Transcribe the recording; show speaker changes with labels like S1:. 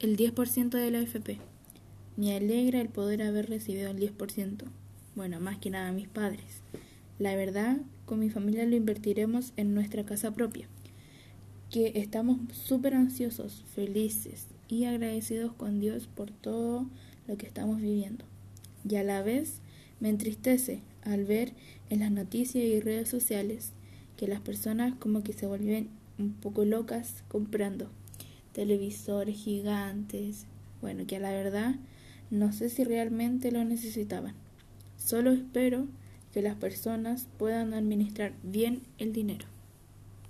S1: el 10% de la AFP. Me alegra el poder haber recibido el 10%. Bueno, más que nada mis padres. La verdad, con mi familia lo invertiremos en nuestra casa propia. Que estamos súper ansiosos, felices y agradecidos con Dios por todo lo que estamos viviendo. Y a la vez me entristece al ver en las noticias y redes sociales que las personas como que se vuelven un poco locas comprando televisores gigantes, bueno, que a la verdad no sé si realmente lo necesitaban. Solo espero que las personas puedan administrar bien el dinero.